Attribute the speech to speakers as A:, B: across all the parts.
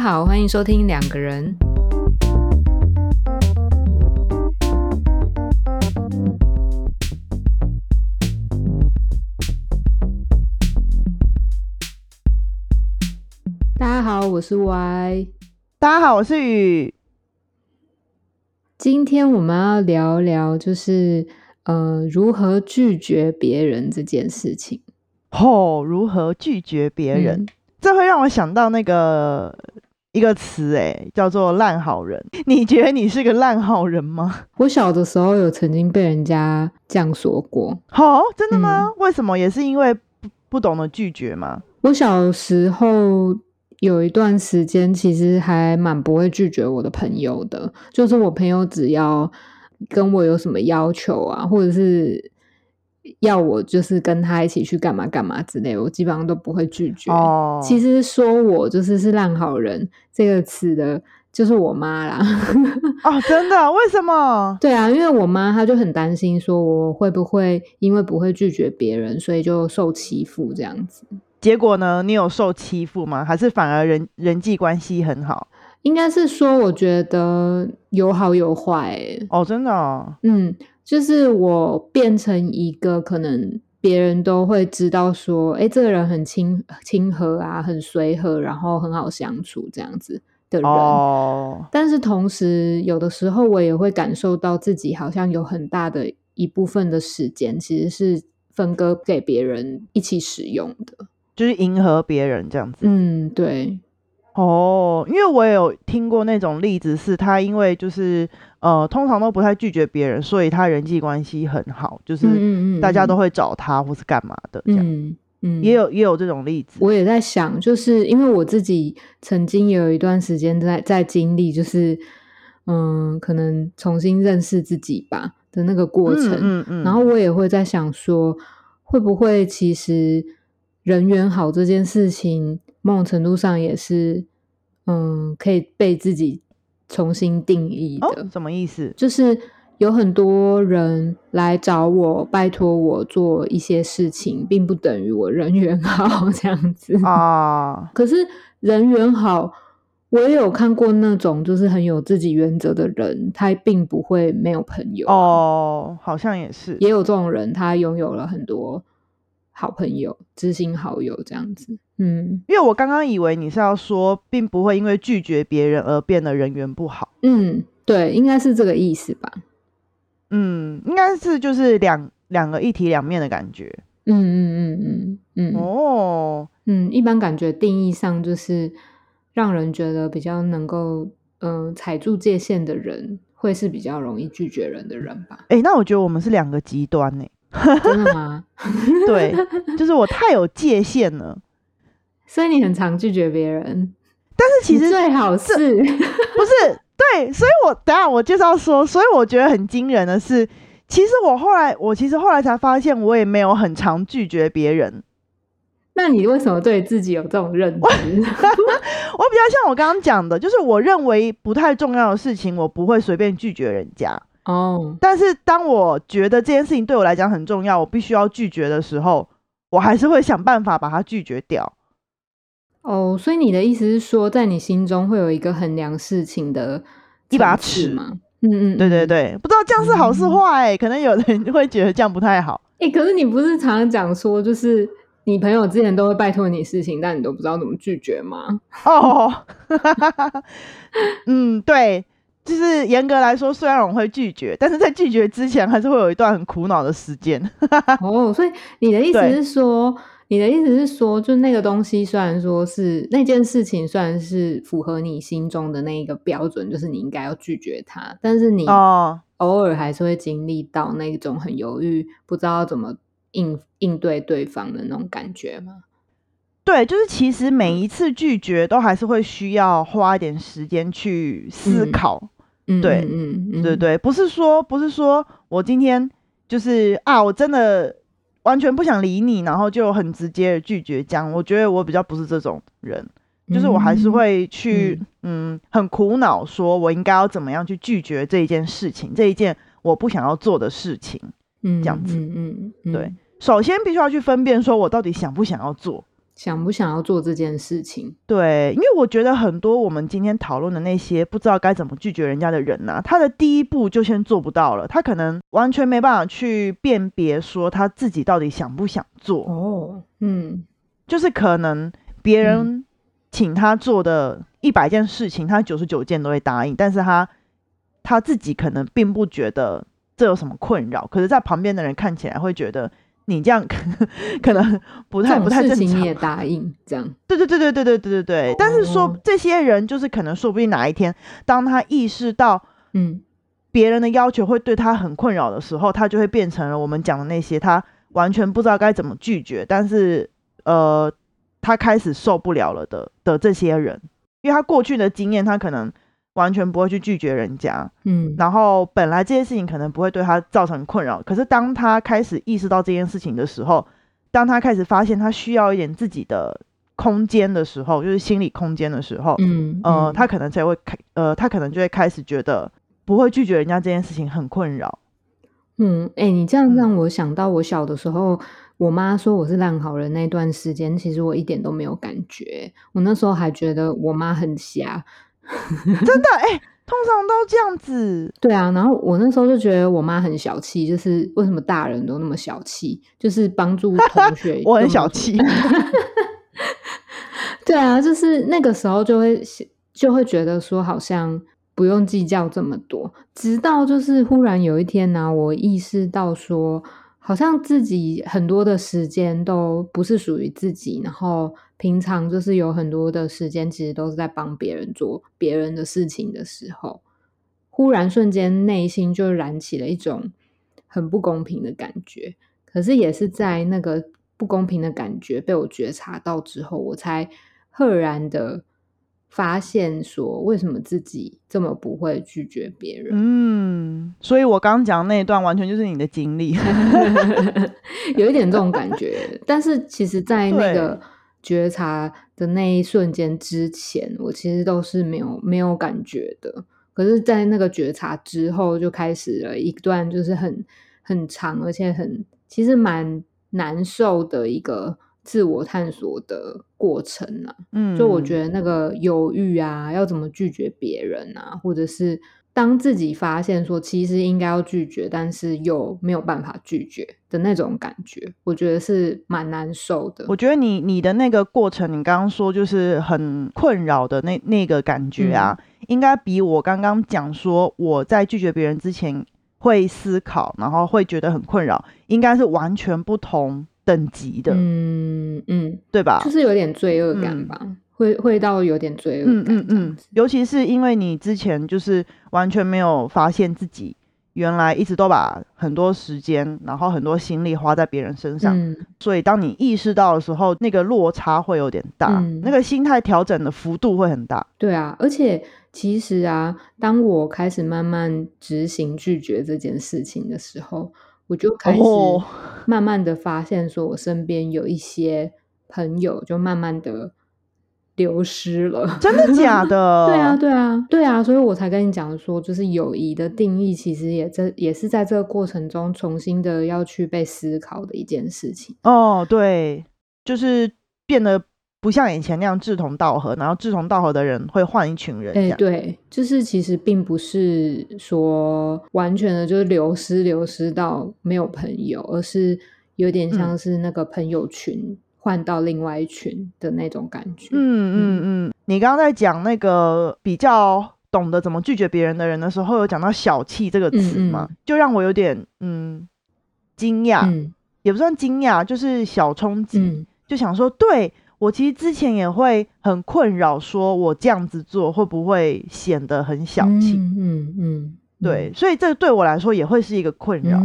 A: 家好，欢迎收听两个人。大家好，我是 Y。
B: 大家好，我是雨。
A: 今天我们要聊聊，就是呃，如何拒绝别人这件事情。
B: 哦，如何拒绝别人？这会让我想到那个一个词，哎，叫做烂好人。你觉得你是个烂好人吗？
A: 我小的时候有曾经被人家这样说过。
B: 哦，真的吗？为什么？也是因为不不懂得拒绝吗？
A: 我小时候。有一段时间，其实还蛮不会拒绝我的朋友的。就是我朋友只要跟我有什么要求啊，或者是要我就是跟他一起去干嘛干嘛之类，我基本上都不会拒绝。哦，其实说我就是是烂好人这个词的，就是我妈啦。
B: 哦，真的？为什么？
A: 对啊，因为我妈她就很担心，说我会不会因为不会拒绝别人，所以就受欺负这样子。
B: 结果呢？你有受欺负吗？还是反而人人际关系很好？
A: 应该是说，我觉得有好有坏。
B: 哦，真的。
A: 嗯，就是我变成一个可能别人都会知道说，哎，这个人很亲亲和啊，很随和，然后很好相处这样子的人。哦。但是同时，有的时候我也会感受到自己好像有很大的一部分的时间，其实是分割给别人一起使用的。
B: 就是迎合别人这样子，
A: 嗯，对，
B: 哦，因为我也有听过那种例子，是他因为就是呃，通常都不太拒绝别人，所以他人际关系很好，就是大家都会找他或是干嘛的这样，嗯，也有也有这种例子。
A: 我也在想，就是因为我自己曾经有一段时间在在经历，就是嗯，可能重新认识自己吧的那个过程，嗯嗯，然后我也会在想说，会不会其实。人缘好这件事情，某种程度上也是，嗯，可以被自己重新定义的。
B: 什么意思？
A: 就是有很多人来找我，拜托我做一些事情，并不等于我人缘好这样子啊。可是人缘好，我也有看过那种就是很有自己原则的人，他并不会没有朋友
B: 哦。好像也是，
A: 也有这种人，他拥有了很多。好朋友、知心好友这样子，
B: 嗯，因为我刚刚以为你是要说，并不会因为拒绝别人而变得人缘不好。
A: 嗯，对，应该是这个意思吧。
B: 嗯，应该是就是两两个一体两面的感觉。嗯嗯嗯
A: 嗯嗯。哦，嗯，一般感觉定义上就是让人觉得比较能够嗯踩住界限的人，会是比较容易拒绝人的人吧。
B: 哎，那我觉得我们是两个极端呢。
A: 真的吗？
B: 对，就是我太有界限了，
A: 所以你很常拒绝别人。
B: 但是其实
A: 最好是 不
B: 是？对，所以我等下我介绍说，所以我觉得很惊人的是，其实我后来我其实后来才发现，我也没有很常拒绝别人。
A: 那你为什么对自己有这种认知？我比
B: 较像我刚刚讲的，就是我认为不太重要的事情，我不会随便拒绝人家。哦，但是当我觉得这件事情对我来讲很重要，我必须要拒绝的时候，我还是会想办法把它拒绝掉。
A: 哦，所以你的意思是说，在你心中会有一个衡量事情的
B: 一把尺吗？嗯嗯，对对对，不知道这样是好是坏，可能有人会觉得这样不太好。
A: 哎，可是你不是常常讲说，就是你朋友之前都会拜托你事情，但你都不知道怎么拒绝吗？哦，
B: 嗯，对。就是严格来说，虽然我会拒绝，但是在拒绝之前，还是会有一段很苦恼的时间。
A: 哦，所以你的意思是说，你的意思是说，就那个东西，虽然说是那件事情，虽然是符合你心中的那一个标准，就是你应该要拒绝它，但是你哦，偶尔还是会经历到那种很犹豫，不知道怎么应应对对方的那种感觉吗？
B: 对，就是其实每一次拒绝，都还是会需要花一点时间去思考。对，嗯，对对，不是说不是说我今天就是啊，我真的完全不想理你，然后就很直接的拒绝讲。我觉得我比较不是这种人，就是我还是会去，嗯，很苦恼，说我应该要怎么样去拒绝这一件事情，这一件我不想要做的事情，嗯，这样子，嗯嗯，对，首先必须要去分辨，说我到底想不想要做。
A: 想不想要做这件事情？
B: 对，因为我觉得很多我们今天讨论的那些不知道该怎么拒绝人家的人呐，他的第一步就先做不到了，他可能完全没办法去辨别说他自己到底想不想做。
A: 哦，嗯，
B: 就是可能别人请他做的一百件事情，他九十九件都会答应，但是他他自己可能并不觉得这有什么困扰，可是，在旁边的人看起来会觉得。你这样 可能不太不太正常。
A: 你也答应这样？
B: 对对对对对对对对对。但是说这些人就是可能说不定哪一天，当他意识到嗯别人的要求会对他很困扰的时候，他就会变成了我们讲的那些他完全不知道该怎么拒绝，但是呃他开始受不了了的的这些人，因为他过去的经验，他可能。完全不会去拒绝人家，嗯，然后本来这件事情可能不会对他造成困扰，可是当他开始意识到这件事情的时候，当他开始发现他需要一点自己的空间的时候，就是心理空间的时候，嗯，呃，他可能才会开，呃，他可能就会开始觉得不会拒绝人家这件事情很困扰。
A: 嗯，哎，你这样让我想到我小的时候，我妈说我是烂好人那段时间，其实我一点都没有感觉，我那时候还觉得我妈很瞎。
B: 真的哎，通常都这样子。
A: 对啊，然后我那时候就觉得我妈很小气，就是为什么大人都那么小气，就是帮助同学。
B: 我很小气。
A: 对啊，就是那个时候就会就会觉得说好像不用计较这么多，直到就是忽然有一天呢，我意识到说。好像自己很多的时间都不是属于自己，然后平常就是有很多的时间，其实都是在帮别人做别人的事情的时候，忽然瞬间内心就燃起了一种很不公平的感觉。可是也是在那个不公平的感觉被我觉察到之后，我才赫然的。发现说为什么自己这么不会拒绝别人？
B: 嗯，所以我刚刚讲那一段完全就是你的经历，
A: 有一点这种感觉。但是其实，在那个觉察的那一瞬间之前，我其实都是没有没有感觉的。可是，在那个觉察之后，就开始了一段就是很很长，而且很其实蛮难受的一个。自我探索的过程啊，嗯，就我觉得那个犹豫啊，要怎么拒绝别人啊，或者是当自己发现说其实应该要拒绝，但是又没有办法拒绝的那种感觉，我觉得是蛮难受的。
B: 我觉得你你的那个过程，你刚刚说就是很困扰的那那个感觉啊，应该比我刚刚讲说我在拒绝别人之前会思考，然后会觉得很困扰，应该是完全不同。等级的，嗯嗯，对吧？
A: 就是有点罪恶感吧，会会到有点罪恶感。嗯嗯嗯，
B: 尤其是因为你之前就是完全没有发现自己原来一直都把很多时间，然后很多心力花在别人身上，所以当你意识到的时候，那个落差会有点大，那个心态调整的幅度会很大。
A: 对啊，而且其实啊，当我开始慢慢执行拒绝这件事情的时候。我就开始 慢慢的发现，说我身边有一些朋友就慢慢的流失了，
B: 真的假的？
A: 对啊，对啊，对啊，所以我才跟你讲说，就是友谊的定义，其实也在也是在这个过程中重新的要去被思考的一件事情。
B: 哦，对，就是变得。不像以前那样志同道合，然后志同道合的人会换一群人。哎，
A: 对，就是其实并不是说完全的就是流失，流失到没有朋友，而是有点像是那个朋友群换到另外一群的那种感觉。
B: 嗯嗯嗯，你刚刚在讲那个比较懂得怎么拒绝别人的人的时候，有讲到“小气”这个词吗，就让我有点嗯惊讶，也不算惊讶，就是小冲击，就想说对。我其实之前也会很困扰，说我这样子做会不会显得很小气？嗯嗯，对，所以这对我来说也会是一个困扰。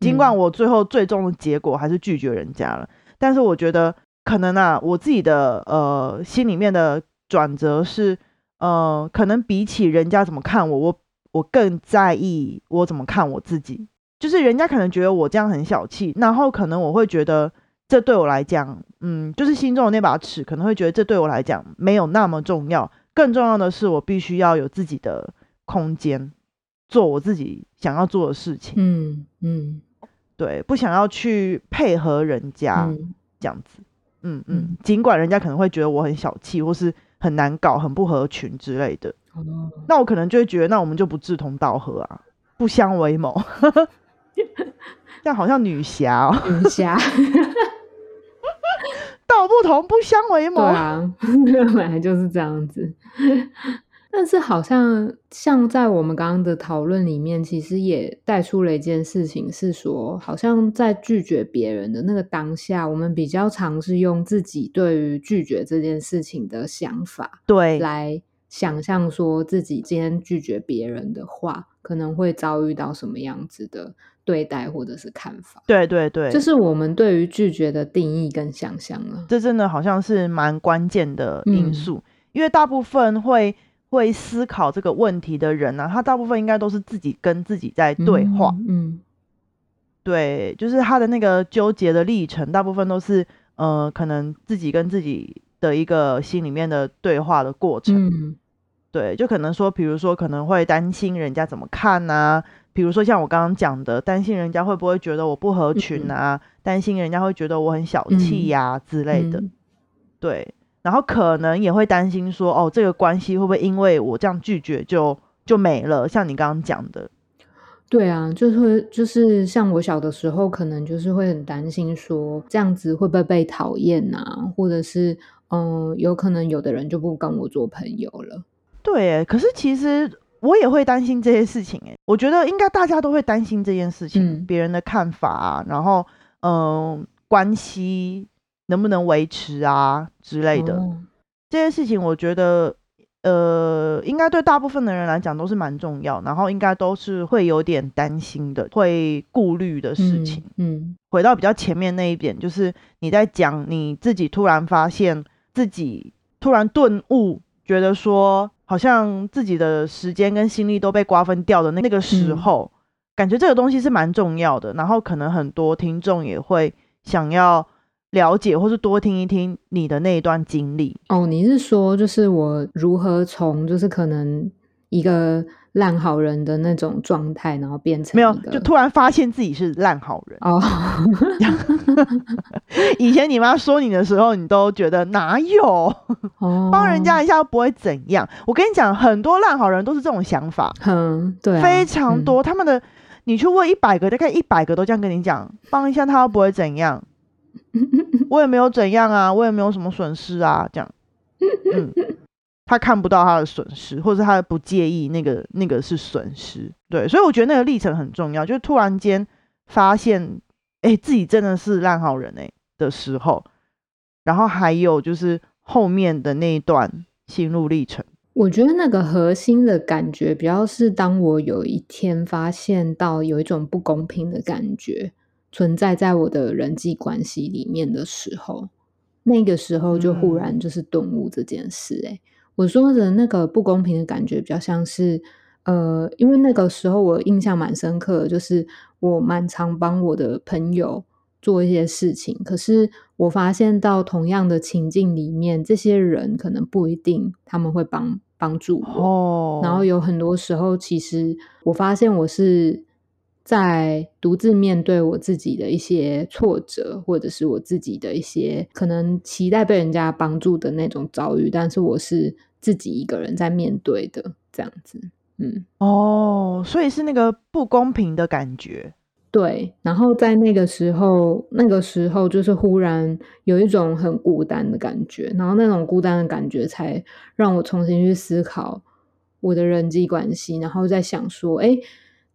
B: 尽管我最后最终的结果还是拒绝人家了，但是我觉得可能啊，我自己的呃心里面的转折是，呃，可能比起人家怎么看我，我我更在意我怎么看我自己。就是人家可能觉得我这样很小气，然后可能我会觉得。这对我来讲，嗯，就是心中的那把尺，可能会觉得这对我来讲没有那么重要。更重要的是，我必须要有自己的空间，做我自己想要做的事情。嗯嗯，对，不想要去配合人家这样子。嗯嗯，尽管人家可能会觉得我很小气，或是很难搞、很不合群之类的，那我可能就会觉得，那我们就不志同道合啊，不相为谋。这样好像女侠哦，
A: 女侠，
B: 道不同不相为谋
A: 啊，本来就是这样子。但是好像像在我们刚刚的讨论里面，其实也带出了一件事情，是说好像在拒绝别人的那个当下，我们比较尝试用自己对于拒绝这件事情的想法，
B: 对，
A: 来想象说自己今天拒绝别人的话，可能会遭遇到什么样子的对待或者是看法。
B: 对对对，
A: 这是我们对于拒绝的定义跟想象了。
B: 这真的好像是蛮关键的因素，因为大部分会。会思考这个问题的人呢，他大部分应该都是自己跟自己在对话。嗯，对，就是他的那个纠结的历程，大部分都是呃，可能自己跟自己的一个心里面的对话的过程。嗯，对，就可能说，比如说可能会担心人家怎么看呢？比如说像我刚刚讲的，担心人家会不会觉得我不合群啊？担心人家会觉得我很小气呀之类的。对。然后可能也会担心说，哦，这个关系会不会因为我这样拒绝就就没了？像你刚刚讲的，
A: 对啊，就是就是像我小的时候，可能就是会很担心说，这样子会不会被讨厌啊？或者是嗯，有可能有的人就不跟我做朋友了。
B: 对，可是其实我也会担心这些事情。哎，我觉得应该大家都会担心这件事情，别人的看法啊，然后嗯，关系。能不能维持啊之类的这些事情，我觉得呃，应该对大部分的人来讲都是蛮重要，然后应该都是会有点担心的，会顾虑的事情。嗯，回到比较前面那一点，就是你在讲你自己突然发现自己突然顿悟，觉得说好像自己的时间跟心力都被瓜分掉的那个时候，感觉这个东西是蛮重要的。然后可能很多听众也会想要。了解，或是多听一听你的那一段经历
A: 哦。你是说，就是我如何从就是可能一个烂好人的那种状态，然后变成
B: 没有，就突然发现自己是烂好人哦。以前你妈说你的时候，你都觉得哪有帮人家一下不会怎样。我跟你讲，很多烂好人都是这种想法，
A: 嗯，对，
B: 非常多。他们的你去问一百个，大概一百个都这样跟你讲，帮一下他不会怎样。我也没有怎样啊，我也没有什么损失啊，这样，嗯，他看不到他的损失，或者他不介意那个那个是损失，对，所以我觉得那个历程很重要，就是突然间发现，哎，自己真的是烂好人哎的时候，然后还有就是后面的那一段心路历程，
A: 我觉得那个核心的感觉，比较是当我有一天发现到有一种不公平的感觉。存在在我的人际关系里面的时候，那个时候就忽然就是顿悟这件事。诶我说的那个不公平的感觉，比较像是，呃，因为那个时候我印象蛮深刻，就是我蛮常帮我的朋友做一些事情，可是我发现到同样的情境里面，这些人可能不一定他们会帮帮助我。然后有很多时候，其实我发现我是。在独自面对我自己的一些挫折，或者是我自己的一些可能期待被人家帮助的那种遭遇，但是我是自己一个人在面对的，这样子，嗯，
B: 哦，所以是那个不公平的感觉，
A: 对。然后在那个时候，那个时候就是忽然有一种很孤单的感觉，然后那种孤单的感觉才让我重新去思考我的人际关系，然后在想说，哎。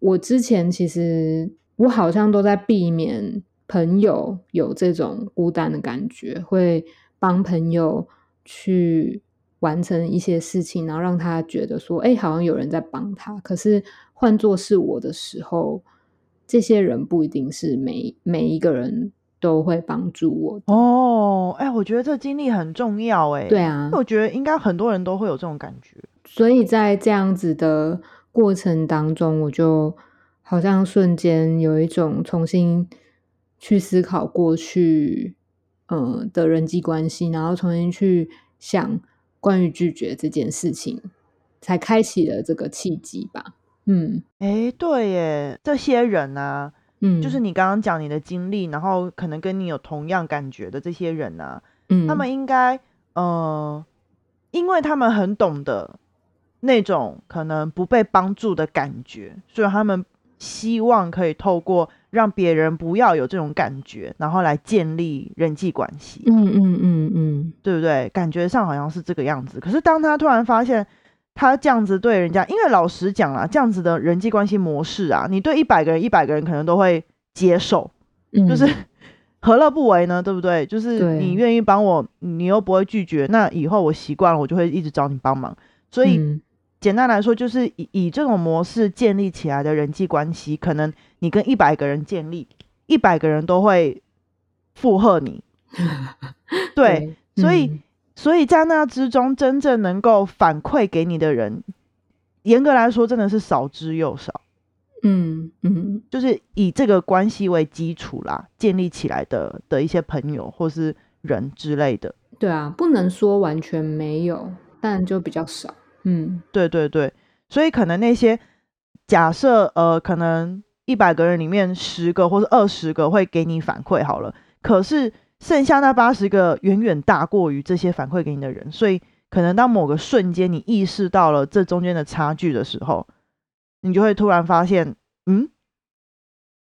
A: 我之前其实我好像都在避免朋友有这种孤单的感觉，会帮朋友去完成一些事情，然后让他觉得说，哎，好像有人在帮他。可是换做是我的时候，这些人不一定是每每一个人都会帮助我。
B: 哦，哎，我觉得这经历很重要，哎，
A: 对啊，
B: 我觉得应该很多人都会有这种感觉。
A: 所以在这样子的。过程当中，我就好像瞬间有一种重新去思考过去，呃的人际关系，然后重新去想关于拒绝这件事情，才开启了这个契机吧。嗯，
B: 哎，对耶，这些人啊，嗯，就是你刚刚讲你的经历，然后可能跟你有同样感觉的这些人啊，嗯，他们应该呃，因为他们很懂得那种可能不被帮助的感觉，所以他们希望可以透过让别人不要有这种感觉，然后来建立人际关系。
A: 嗯嗯嗯嗯，
B: 对不对？感觉上好像是这个样子。可是当他突然发现他这样子对人家，因为老实讲啊，这样子的人际关系模式啊，你对一百个人，一百个人可能都会接受，就是 何乐不为呢？对不对？就是你愿意帮我，你又不会拒绝，那以后我习惯了，我就会一直找你帮忙。所以。简单来说，就是以以这种模式建立起来的人际关系，可能你跟一百个人建立，一百个人都会附和你。对，所以所以在那之中，真正能够反馈给你的人，严格来说，真的是少之又少。
A: 嗯嗯，
B: 就是以这个关系为基础啦，建立起来的的一些朋友或是人之类的。
A: 对啊，不能说完全没有，但就比较少。嗯，
B: 对对对，所以可能那些假设，呃，可能一百个人里面十个或者二十个会给你反馈好了，可是剩下那八十个远远大过于这些反馈给你的人，所以可能当某个瞬间你意识到了这中间的差距的时候，你就会突然发现，嗯，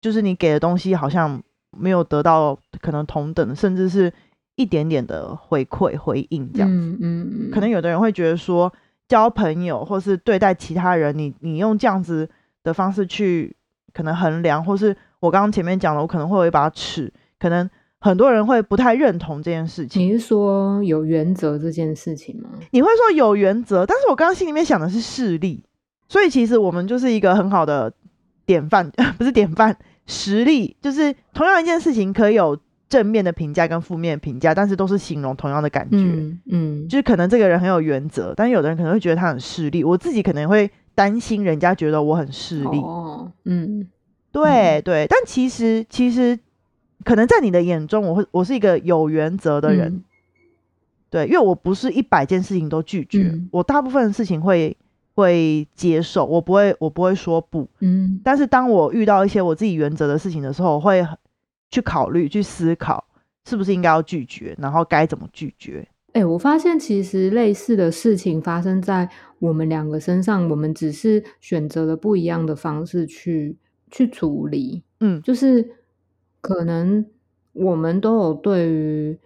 B: 就是你给的东西好像没有得到可能同等，甚至是一点点的回馈回应这样子，嗯嗯，可能有的人会觉得说。交朋友，或是对待其他人，你你用这样子的方式去可能衡量，或是我刚刚前面讲了，我可能会有一把尺，可能很多人会不太认同这件事情。
A: 你是说有原则这件事情吗？
B: 你会说有原则，但是我刚刚心里面想的是势力，所以其实我们就是一个很好的典范，不是典范，实力，就是同样一件事情可以有。正面的评价跟负面评价，但是都是形容同样的感觉，嗯，就是可能这个人很有原则，但有的人可能会觉得他很势利。我自己可能会担心人家觉得我很势利，哦，嗯，对对，但其实其实可能在你的眼中，我会我是一个有原则的人，对，因为我不是一百件事情都拒绝，我大部分的事情会会接受，我不会我不会说不，嗯，但是当我遇到一些我自己原则的事情的时候，我会。去考虑、去思考，是不是应该要拒绝，然后该怎么拒绝？
A: 哎，我发现其实类似的事情发生在我们两个身上，我们只是选择了不一样的方式去去处理。嗯，就是可能我们都有对于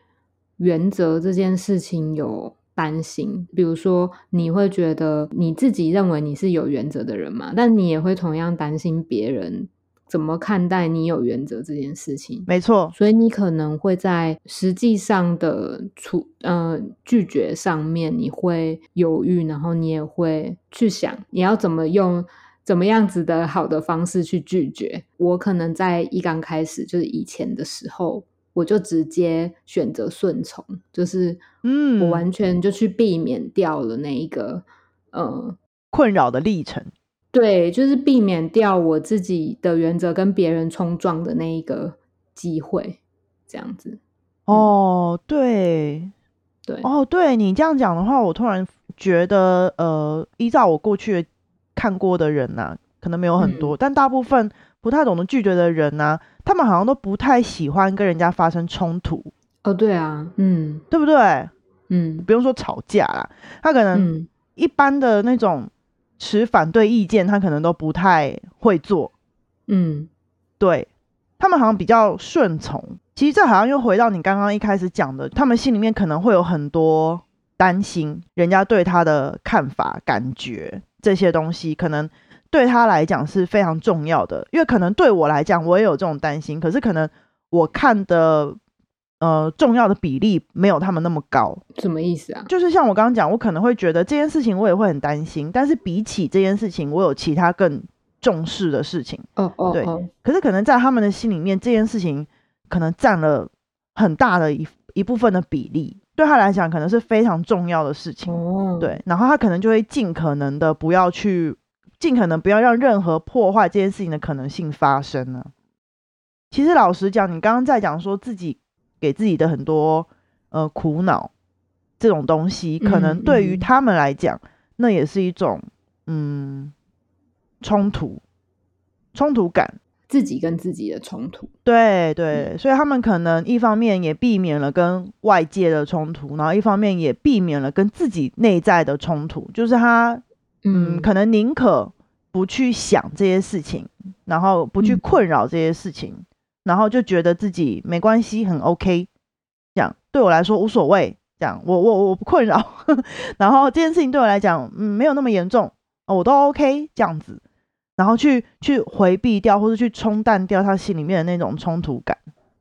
A: 原则这件事情有担心，比如说你会觉得你自己认为你是有原则的人嘛，但你也会同样担心别人。怎么看待你有原则这件事情？
B: 没错，
A: 所以你可能会在实际上的处呃拒绝上面，你会犹豫，然后你也会去想你要怎么用怎么样子的好的方式去拒绝。我可能在一刚开始就是以前的时候，我就直接选择顺从，就是嗯，我完全就去避免掉了那一个呃
B: 困扰的历程。
A: 对，就是避免掉我自己的原则跟别人冲撞的那一个机会，这样子。
B: 哦，对，
A: 对，
B: 哦，对你这样讲的话，我突然觉得，呃，依照我过去看过的人呐，可能没有很多，但大部分不太懂得拒绝的人呐，他们好像都不太喜欢跟人家发生冲突。
A: 哦，对啊，嗯，
B: 对不对？嗯，不用说吵架啦，他可能一般的那种。持反对意见，他可能都不太会做。嗯，对他们好像比较顺从。其实这好像又回到你刚刚一开始讲的，他们心里面可能会有很多担心，人家对他的看法、感觉这些东西，可能对他来讲是非常重要的。因为可能对我来讲，我也有这种担心，可是可能我看的。呃，重要的比例没有他们那么高，
A: 什么意思啊？
B: 就是像我刚刚讲，我可能会觉得这件事情我也会很担心，但是比起这件事情，我有其他更重视的事情。哦哦，对。可是可能在他们的心里面，这件事情可能占了很大的一一部分的比例，对他来讲可能是非常重要的事情。哦，对。然后他可能就会尽可能的不要去，尽可能不要让任何破坏这件事情的可能性发生呢。其实老实讲，你刚刚在讲说自己。给自己的很多呃苦恼，这种东西可能对于他们来讲，那也是一种嗯冲突冲突感。
A: 自己跟自己的冲突。
B: 对对，所以他们可能一方面也避免了跟外界的冲突，然后一方面也避免了跟自己内在的冲突，就是他嗯，可能宁可不去想这些事情，然后不去困扰这些事情，然后就觉得自己没关系，很 OK，这样对我来说无所谓。这样我我我不困扰，然后这件事情对我来讲，嗯，没有那么严重，我都 OK 这样子，然后去去回避掉，或者去冲淡掉他心里面的那种冲突感。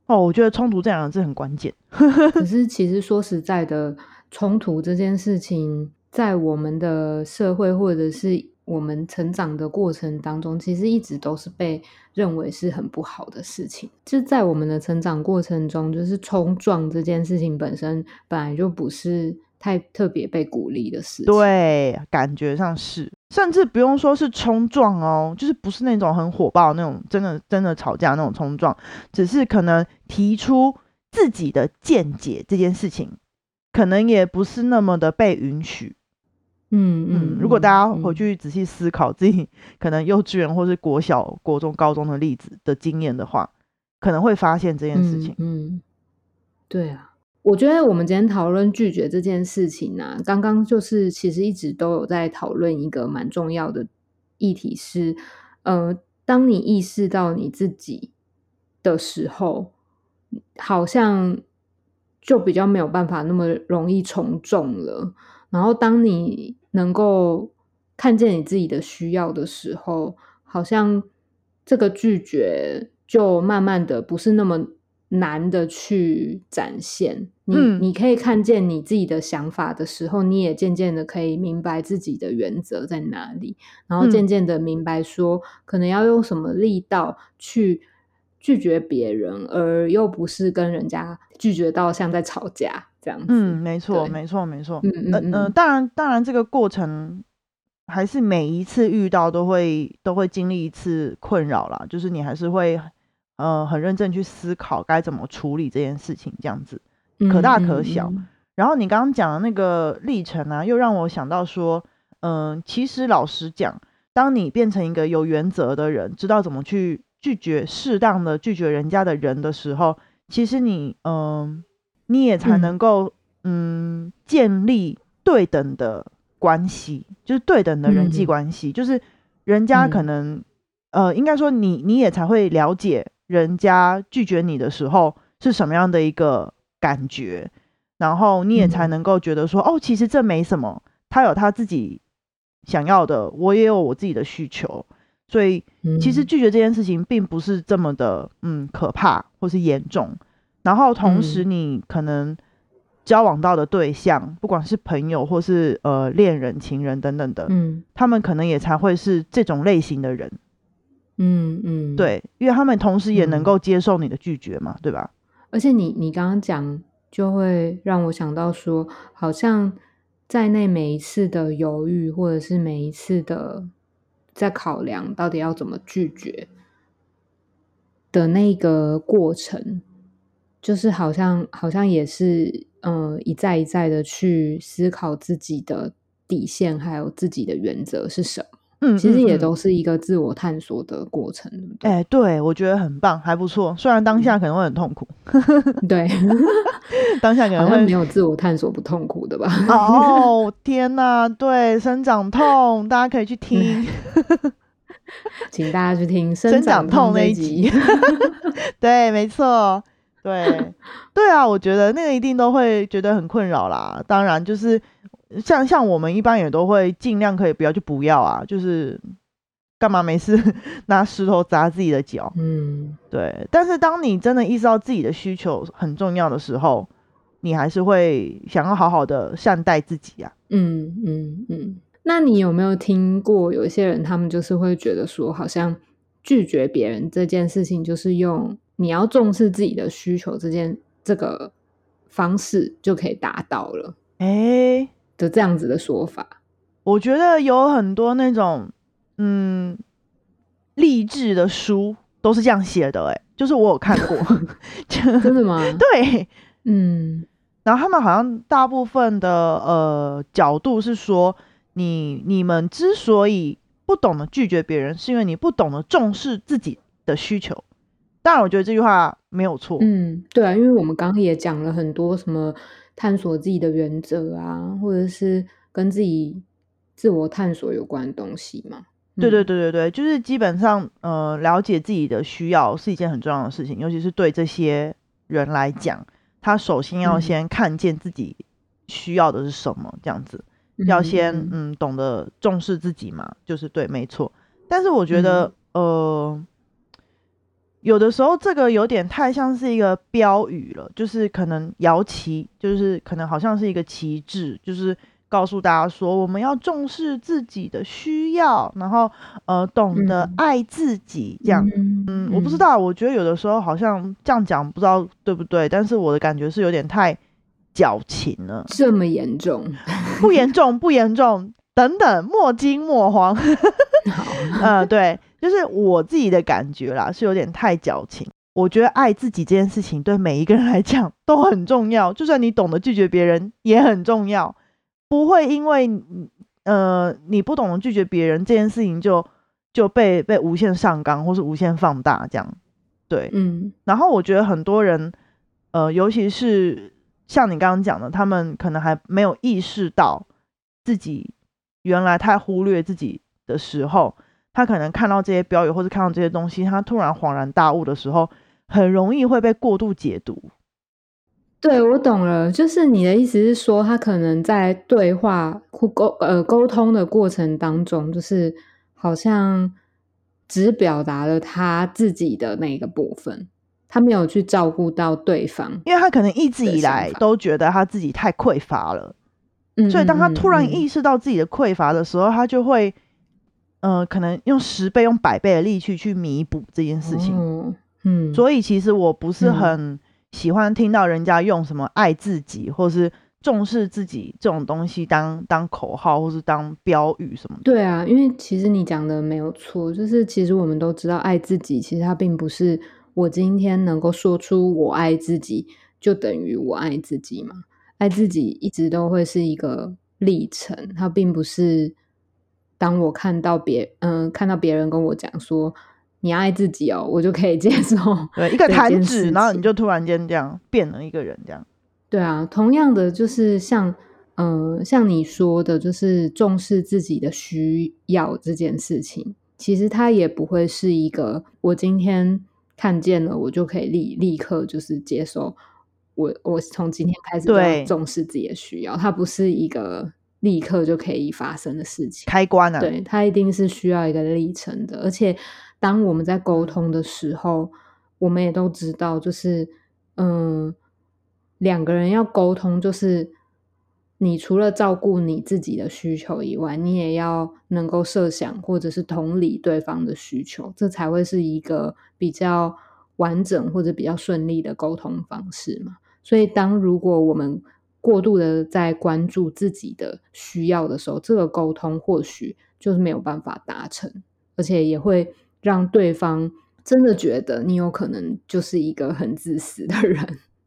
B: 哦，我觉得冲突这两个字很关键。
A: 可是其实说实在的，冲突这件事情，在我们的社会或者是。我们成长的过程当中，其实一直都是被认为是很不好的事情。就在我们的成长过程中，就是冲撞这件事情本身本来就不是太特别被鼓励的事情。
B: 对，感觉上是，甚至不用说是冲撞哦，就是不是那种很火爆那种，真的真的吵架那种冲撞，只是可能提出自己的见解这件事情，可能也不是那么的被允许。
A: 嗯嗯，
B: 如果大家回去仔细思考自己 可能幼稚园或是国小、国中、高中的例子的经验的话，可能会发现这件事情。
A: 嗯，对啊，我觉得我们今天讨论拒绝这件事情呢，刚刚就是其实一直都有在讨论一个蛮重要的议题是，呃，当你意识到你自己的时候，好像就比较没有办法那么容易从众了。然后当你能够看见你自己的需要的时候，好像这个拒绝就慢慢的不是那么难的去展现。你你可以看见你自己的想法的时候，你也渐渐的可以明白自己的原则在哪里，然后渐渐的明白说，可能要用什么力道去拒绝别人，而又不是跟人家拒绝到像在吵架。这样，
B: 嗯，没错，没错，没错，嗯嗯嗯，当然，当然，这个过程还是每一次遇到都会都会经历一次困扰啦，就是你还是会呃很认真去思考该怎么处理这件事情，这样子可大可小。然后你刚刚讲的那个历程啊，又让我想到说，嗯，其实老实讲，当你变成一个有原则的人，知道怎么去拒绝适当的拒绝人家的人的时候，其实你嗯。你也才能够嗯建立对等的关系，就是对等的人际关系，就是人家可能呃，应该说你你也才会了解人家拒绝你的时候是什么样的一个感觉，然后你也才能够觉得说哦，其实这没什么，他有他自己想要的，我也有我自己的需求，所以其实拒绝这件事情并不是这么的嗯可怕或是严重。然后同时，你可能交往到的对象，不管是朋友或是呃恋人、情人等等的，嗯，他们可能也才会是这种类型的人，
A: 嗯嗯，
B: 对，因为他们同时也能够接受你的拒绝嘛，对吧？
A: 而且你你刚刚讲，就会让我想到说，好像在那每一次的犹豫，或者是每一次的在考量到底要怎么拒绝的那个过程。就是好像好像也是，嗯，一再一再的去思考自己的底线，还有自己的原则是什么。嗯，其实也都是一个自我探索的过程，对不对？
B: 哎，对，我觉得很棒，还不错。虽然当下可能会很痛苦，
A: 对，
B: 当下可能会
A: 没有自我探索不痛苦的吧？
B: 哦，天哪，对，生长痛，大家可以去听，
A: 请大家去听生长痛那一集。
B: 对，没错。对，对啊，我觉得那个一定都会觉得很困扰啦。当然，就是像像我们一般也都会尽量可以不要就不要啊，就是干嘛没事 拿石头砸自己的脚。嗯，对。但是当你真的意识到自己的需求很重要的时候，你还是会想要好好的善待自己啊。
A: 嗯嗯嗯。那你有没有听过有一些人，他们就是会觉得说，好像拒绝别人这件事情，就是用。你要重视自己的需求，之间这个方式就可以达到了。
B: 哎，
A: 的这样子的说法，
B: 我觉得有很多那种嗯励志的书都是这样写的。哎，就是我有看过，
A: 真的吗？
B: 对，
A: 嗯。
B: 然后他们好像大部分的呃角度是说，你你们之所以不懂得拒绝别人，是因为你不懂得重视自己。的需求。当然，我觉得这句话没有错。
A: 嗯，对啊，因为我们刚刚也讲了很多什么探索自己的原则啊，或者是跟自己自我探索有关的东西嘛。
B: 对对对对对，就是基本上，呃，了解自己的需要是一件很重要的事情，尤其是对这些人来讲，他首先要先看见自己需要的是什么，这样子，要先嗯懂得重视自己嘛，就是对，没错。但是我觉得，呃，有的时候这个有点太像是一个标语了，就是可能摇旗，就是可能好像是一个旗帜，就是。告诉大家说，我们要重视自己的需要，然后呃，懂得爱自己，这样。嗯，我不知道，我觉得有的时候好像这样讲，不知道对不对，但是我的感觉是有点太矫情了。
A: 这么严重？
B: 不严重，不严重。等等，莫惊莫慌。嗯，对，就是我自己的感觉啦，是有点太矫情。我觉得爱自己这件事情对每一个人来讲都很重要，就算你懂得拒绝别人，也很重要。不会因为呃你不懂得拒绝别人这件事情就就被被无限上纲或是无限放大这样，对，嗯，然后我觉得很多人呃尤其是像你刚刚讲的，他们可能还没有意识到自己原来太忽略自己的时候，他可能看到这些标语或者看到这些东西，他突然恍然大悟的时候，很容易会被过度解读。
A: 对，我懂了，就是你的意思是说，他可能在对话或沟呃沟通的过程当中，就是好像只表达了他自己的那个部分，他没有去照顾到对方，
B: 因为他可能一直以来都觉得他自己太匮乏了，所以当他突然意识到自己的匮乏的时候，他就会呃可能用十倍、用百倍的力气去弥补这件事情。嗯，所以其实我不是很。喜欢听到人家用什么爱自己，或是重视自己这种东西当当口号，或是当标语什么？
A: 对啊，因为其实你讲的没有错，就是其实我们都知道，爱自己其实它并不是我今天能够说出我爱自己就等于我爱自己嘛。爱自己一直都会是一个历程，它并不是当我看到别嗯看到别人跟我讲说。你爱自己哦，我就可以接受。
B: 对，一个弹指，然后你就突然间这样变了一个人，这样。
A: 对啊，同样的就是像，嗯，像你说的，就是重视自己的需要这件事情，其实它也不会是一个我今天看见了，我就可以立立刻就是接受。我我从今天开始就要重视自己的需要，它不是一个立刻就可以发生的事情。
B: 开关啊，
A: 对，它一定是需要一个历程的，而且。当我们在沟通的时候，我们也都知道，就是嗯，两个人要沟通，就是你除了照顾你自己的需求以外，你也要能够设想或者是同理对方的需求，这才会是一个比较完整或者比较顺利的沟通方式嘛。所以，当如果我们过度的在关注自己的需要的时候，这个沟通或许就是没有办法达成，而且也会。让对方真的觉得你有可能就是一个很自私的人。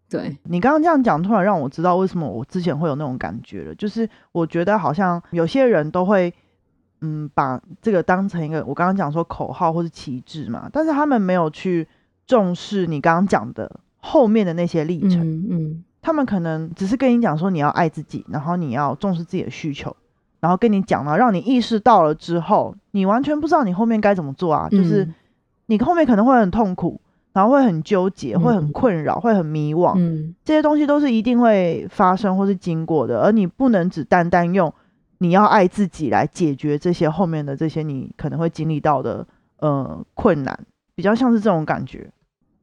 A: 对
B: 你刚刚这样讲，突然让我知道为什么我之前会有那种感觉了。就是我觉得好像有些人都会，嗯，把这个当成一个我刚刚讲说口号或是旗帜嘛，但是他们没有去重视你刚刚讲的后面的那些历程。嗯，他们可能只是跟你讲说你要爱自己，然后你要重视自己的需求。然后跟你讲了，让你意识到了之后，你完全不知道你后面该怎么做啊！就是你后面可能会很痛苦，然后会很纠结，会很困扰，会很迷惘。嗯，这些东西都是一定会发生或是经过的，而你不能只单单用你要爱自己来解决这些后面的这些你可能会经历到的呃困难，比较像是这种感觉。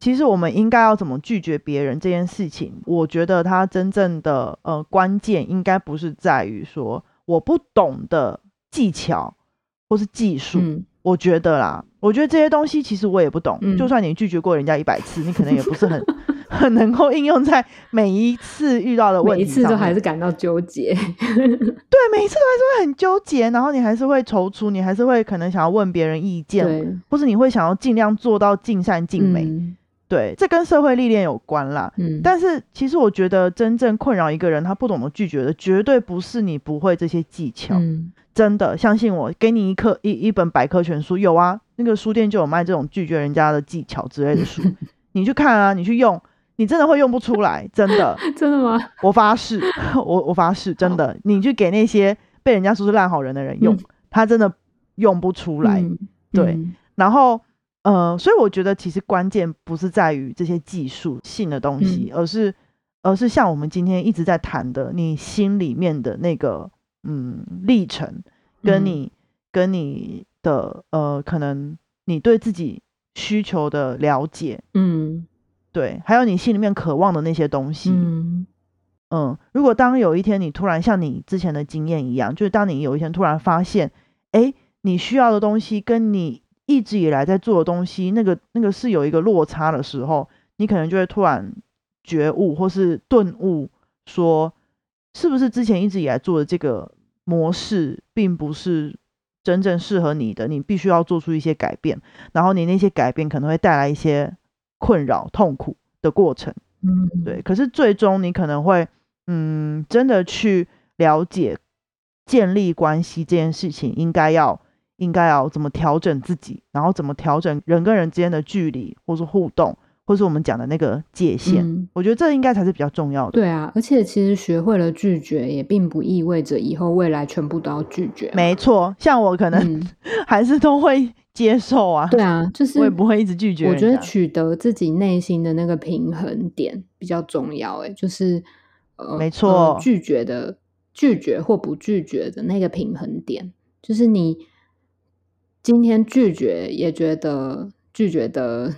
B: 其实我们应该要怎么拒绝别人这件事情，我觉得它真正的呃关键应该不是在于说。我不懂的技巧或是技术，我觉得啦，我觉得这些东西其实我也不懂。就算你拒绝过人家一百次，你可能也不是很 很能够应用在每一次遇到的问
A: 题。每一次都还是感到纠结。
B: 对，每一次都还是会很纠结，然后你还是会踌躇，你还是会可能想要问别人意见，或是你会想要尽量做到尽善尽美。对，这跟社会历练有关啦。嗯，但是其实我觉得，真正困扰一个人，他不懂得拒绝的，绝对不是你不会这些技巧。嗯，真的相信我，给你一课一一本百科全书，有啊，那个书店就有卖这种拒绝人家的技巧之类的书，你去看啊，你去用，你真的会用不出来，真的，
A: 真的吗？
B: 我发誓，我我发誓，真的，你去给那些被人家说是烂好人的人用，他真的用不出来，对。然后，呃，所以我觉得其实关键不是在于这些技术性的东西，而是，而是像我们今天一直在谈的，你心里面的那个，嗯，历程，跟你，跟你。的呃，可能你对自己需求的了解，嗯，对，还有你心里面渴望的那些东西，嗯。嗯，如果当有一天你突然像你之前的经验一样，就是当你有一天突然发现，哎，你需要的东西跟你一直以来在做的东西，那个那个是有一个落差的时候，你可能就会突然觉悟或是顿悟，说是不是之前一直以来做的这个模式，并不是。真正适合你的，你必须要做出一些改变，然后你那些改变可能会带来一些困扰、痛苦的过程。嗯，对。可是最终你可能会，嗯，真的去了解建立关系这件事情，应该要应该要怎么调整自己，然后怎么调整人跟人之间的距离，或是互动。或是我们讲的那个界限，我觉得这应该才是比较重要的。
A: 对啊，而且其实学会了拒绝，也并不意味着以后未来全部都要拒绝。
B: 没错，像我可能 还是都会接受啊。
A: 对啊，就是
B: 我也不会一直拒绝。
A: 我觉得取得自己内心的那个平衡点比较重要。哎，就是
B: 呃，没错，
A: 拒绝的拒绝或不拒绝的那个平衡点，就是你今天拒绝也觉得拒绝的。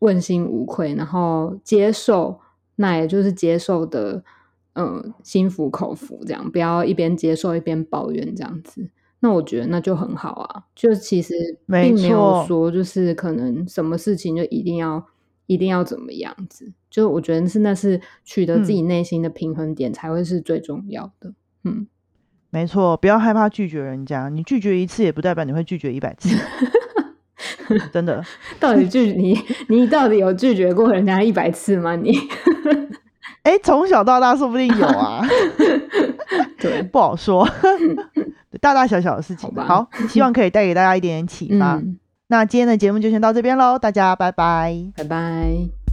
A: 问心无愧，然后接受，那也就是接受的，嗯，心服口服，这样不要一边接受一边抱怨这样子。那我觉得那就很好啊，就其实并没有说就是可能什么事情就一定要一定要怎么样子。就我觉得是那是取得自己内心的平衡点才会是最重要的。嗯，
B: 没错，不要害怕拒绝人家，你拒绝一次也不代表你会拒绝一百次。真的，
A: 到底拒 你你到底有拒绝过人家一百次吗？你
B: 哎，从小到大说不定有啊，
A: 对，
B: 不好说，大大小小的事情吧。好，希望可以带给大家一点点启发。那今天的节目就先到这边喽，大家拜拜，
A: 拜拜。